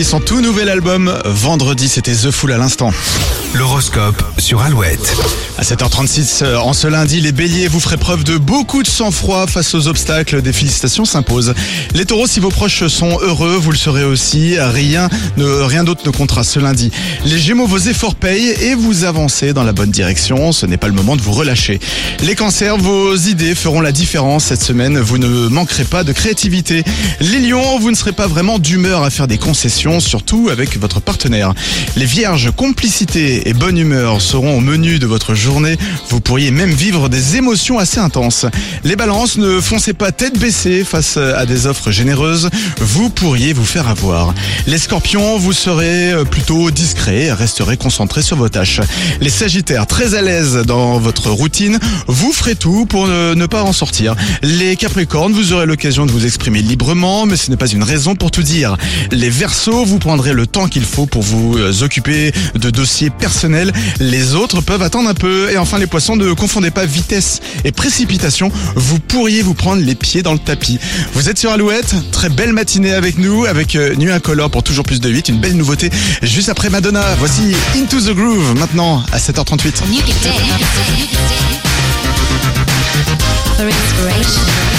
Son tout nouvel album, vendredi, c'était The Fool à l'instant. L'horoscope sur Alouette. À 7h36, euh, en ce lundi, les béliers, vous ferez preuve de beaucoup de sang-froid face aux obstacles. Des félicitations s'imposent. Les taureaux, si vos proches sont heureux, vous le serez aussi. Rien, ne, rien d'autre ne comptera ce lundi. Les gémeaux, vos efforts payent et vous avancez dans la bonne direction. Ce n'est pas le moment de vous relâcher. Les cancers, vos idées feront la différence cette semaine. Vous ne manquerez pas de créativité. Les lions, vous ne serez pas vraiment d'humeur à faire des concessions, surtout avec votre partenaire. Les vierges, complicité et bonne humeur seront au menu de votre journée. Vous pourriez même vivre des émotions assez intenses. Les balances, ne foncez pas tête baissée face à des offres généreuses. Vous pourriez vous faire avoir. Les scorpions, vous serez plutôt discret, resterez concentré sur vos tâches. Les sagittaires, très à l'aise dans votre routine, vous ferez tout pour ne pas en sortir. Les capricornes, vous aurez l'occasion de vous exprimer librement, mais ce n'est pas une raison pour tout dire. Les versos, vous prendrez le temps qu'il faut pour vous euh, occuper de dossiers personnels. Les autres peuvent attendre un peu. Et enfin, les poissons, ne confondez pas vitesse et précipitation. Vous pourriez vous prendre les pieds dans le tapis. Vous êtes sur Alouette. Très belle matinée avec nous, avec euh, Nuit Incolore pour toujours plus de 8. Une belle nouveauté juste après Madonna. Voici Into the Groove maintenant à 7h38. New Day. For inspiration.